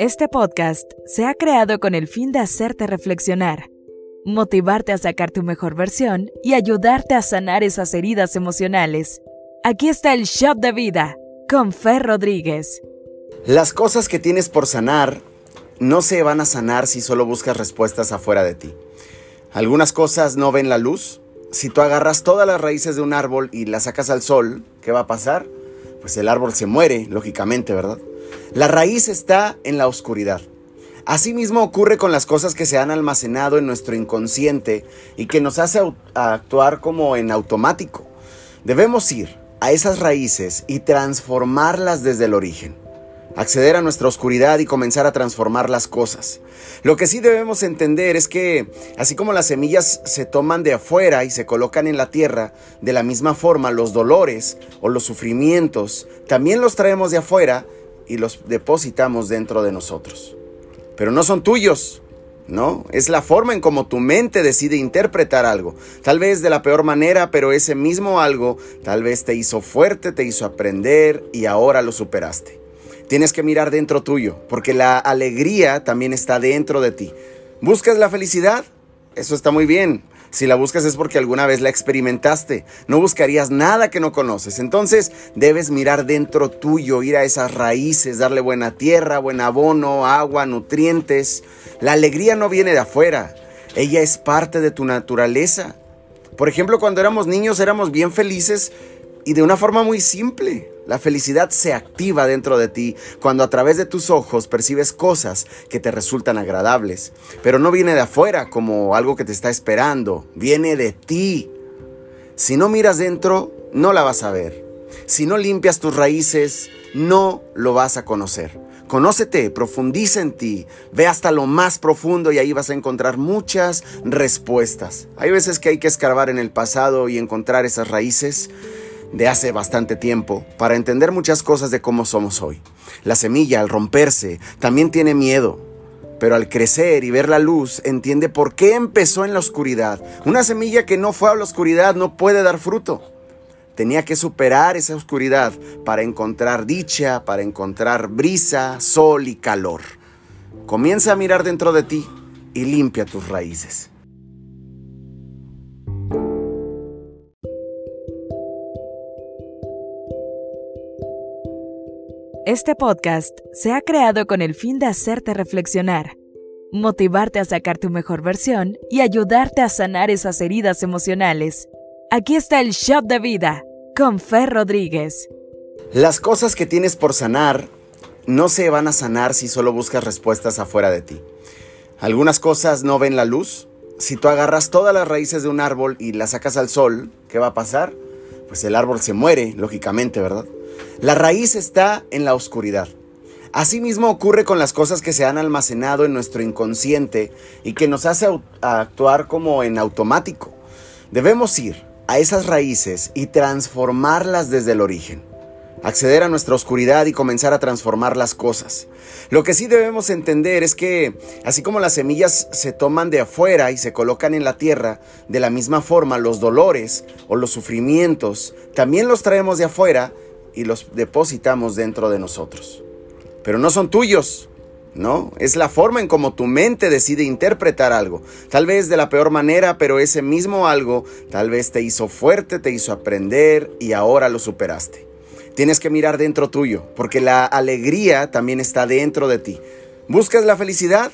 Este podcast se ha creado con el fin de hacerte reflexionar, motivarte a sacar tu mejor versión y ayudarte a sanar esas heridas emocionales. Aquí está el Shot de Vida con Fer Rodríguez. Las cosas que tienes por sanar no se van a sanar si solo buscas respuestas afuera de ti. Algunas cosas no ven la luz. Si tú agarras todas las raíces de un árbol y las sacas al sol, ¿qué va a pasar? Pues el árbol se muere, lógicamente, ¿verdad? La raíz está en la oscuridad. Asimismo ocurre con las cosas que se han almacenado en nuestro inconsciente y que nos hace actuar como en automático. Debemos ir a esas raíces y transformarlas desde el origen acceder a nuestra oscuridad y comenzar a transformar las cosas. Lo que sí debemos entender es que, así como las semillas se toman de afuera y se colocan en la tierra, de la misma forma los dolores o los sufrimientos también los traemos de afuera y los depositamos dentro de nosotros. Pero no son tuyos, ¿no? Es la forma en cómo tu mente decide interpretar algo. Tal vez de la peor manera, pero ese mismo algo tal vez te hizo fuerte, te hizo aprender y ahora lo superaste. Tienes que mirar dentro tuyo, porque la alegría también está dentro de ti. ¿Buscas la felicidad? Eso está muy bien. Si la buscas es porque alguna vez la experimentaste. No buscarías nada que no conoces. Entonces debes mirar dentro tuyo, ir a esas raíces, darle buena tierra, buen abono, agua, nutrientes. La alegría no viene de afuera. Ella es parte de tu naturaleza. Por ejemplo, cuando éramos niños éramos bien felices y de una forma muy simple. La felicidad se activa dentro de ti cuando a través de tus ojos percibes cosas que te resultan agradables. Pero no viene de afuera como algo que te está esperando, viene de ti. Si no miras dentro, no la vas a ver. Si no limpias tus raíces, no lo vas a conocer. Conócete, profundiza en ti, ve hasta lo más profundo y ahí vas a encontrar muchas respuestas. Hay veces que hay que escarbar en el pasado y encontrar esas raíces de hace bastante tiempo para entender muchas cosas de cómo somos hoy. La semilla al romperse también tiene miedo, pero al crecer y ver la luz entiende por qué empezó en la oscuridad. Una semilla que no fue a la oscuridad no puede dar fruto. Tenía que superar esa oscuridad para encontrar dicha, para encontrar brisa, sol y calor. Comienza a mirar dentro de ti y limpia tus raíces. Este podcast se ha creado con el fin de hacerte reflexionar, motivarte a sacar tu mejor versión y ayudarte a sanar esas heridas emocionales. Aquí está el Shot de Vida con Fer Rodríguez. Las cosas que tienes por sanar no se van a sanar si solo buscas respuestas afuera de ti. Algunas cosas no ven la luz. Si tú agarras todas las raíces de un árbol y las sacas al sol, ¿qué va a pasar? Pues el árbol se muere, lógicamente, ¿verdad? La raíz está en la oscuridad. Asimismo ocurre con las cosas que se han almacenado en nuestro inconsciente y que nos hace actuar como en automático. Debemos ir a esas raíces y transformarlas desde el origen. Acceder a nuestra oscuridad y comenzar a transformar las cosas. Lo que sí debemos entender es que, así como las semillas se toman de afuera y se colocan en la tierra, de la misma forma los dolores o los sufrimientos también los traemos de afuera y los depositamos dentro de nosotros. Pero no son tuyos, ¿no? Es la forma en cómo tu mente decide interpretar algo. Tal vez de la peor manera, pero ese mismo algo tal vez te hizo fuerte, te hizo aprender y ahora lo superaste. Tienes que mirar dentro tuyo, porque la alegría también está dentro de ti. ¿Buscas la felicidad?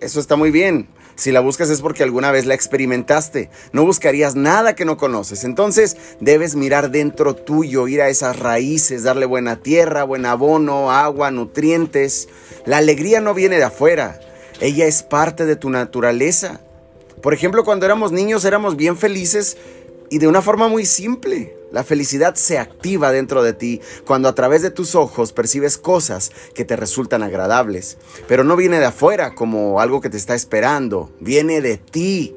Eso está muy bien. Si la buscas es porque alguna vez la experimentaste. No buscarías nada que no conoces. Entonces debes mirar dentro tuyo, ir a esas raíces, darle buena tierra, buen abono, agua, nutrientes. La alegría no viene de afuera. Ella es parte de tu naturaleza. Por ejemplo, cuando éramos niños éramos bien felices y de una forma muy simple. La felicidad se activa dentro de ti cuando a través de tus ojos percibes cosas que te resultan agradables. Pero no viene de afuera como algo que te está esperando, viene de ti.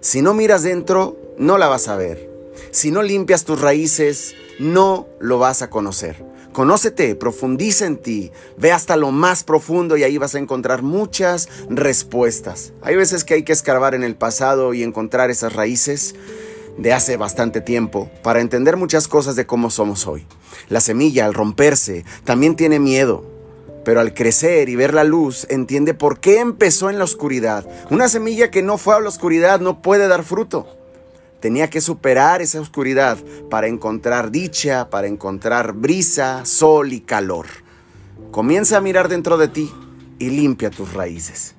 Si no miras dentro, no la vas a ver. Si no limpias tus raíces, no lo vas a conocer. Conócete, profundiza en ti, ve hasta lo más profundo y ahí vas a encontrar muchas respuestas. Hay veces que hay que escarbar en el pasado y encontrar esas raíces de hace bastante tiempo para entender muchas cosas de cómo somos hoy. La semilla al romperse también tiene miedo, pero al crecer y ver la luz, entiende por qué empezó en la oscuridad. Una semilla que no fue a la oscuridad no puede dar fruto. Tenía que superar esa oscuridad para encontrar dicha, para encontrar brisa, sol y calor. Comienza a mirar dentro de ti y limpia tus raíces.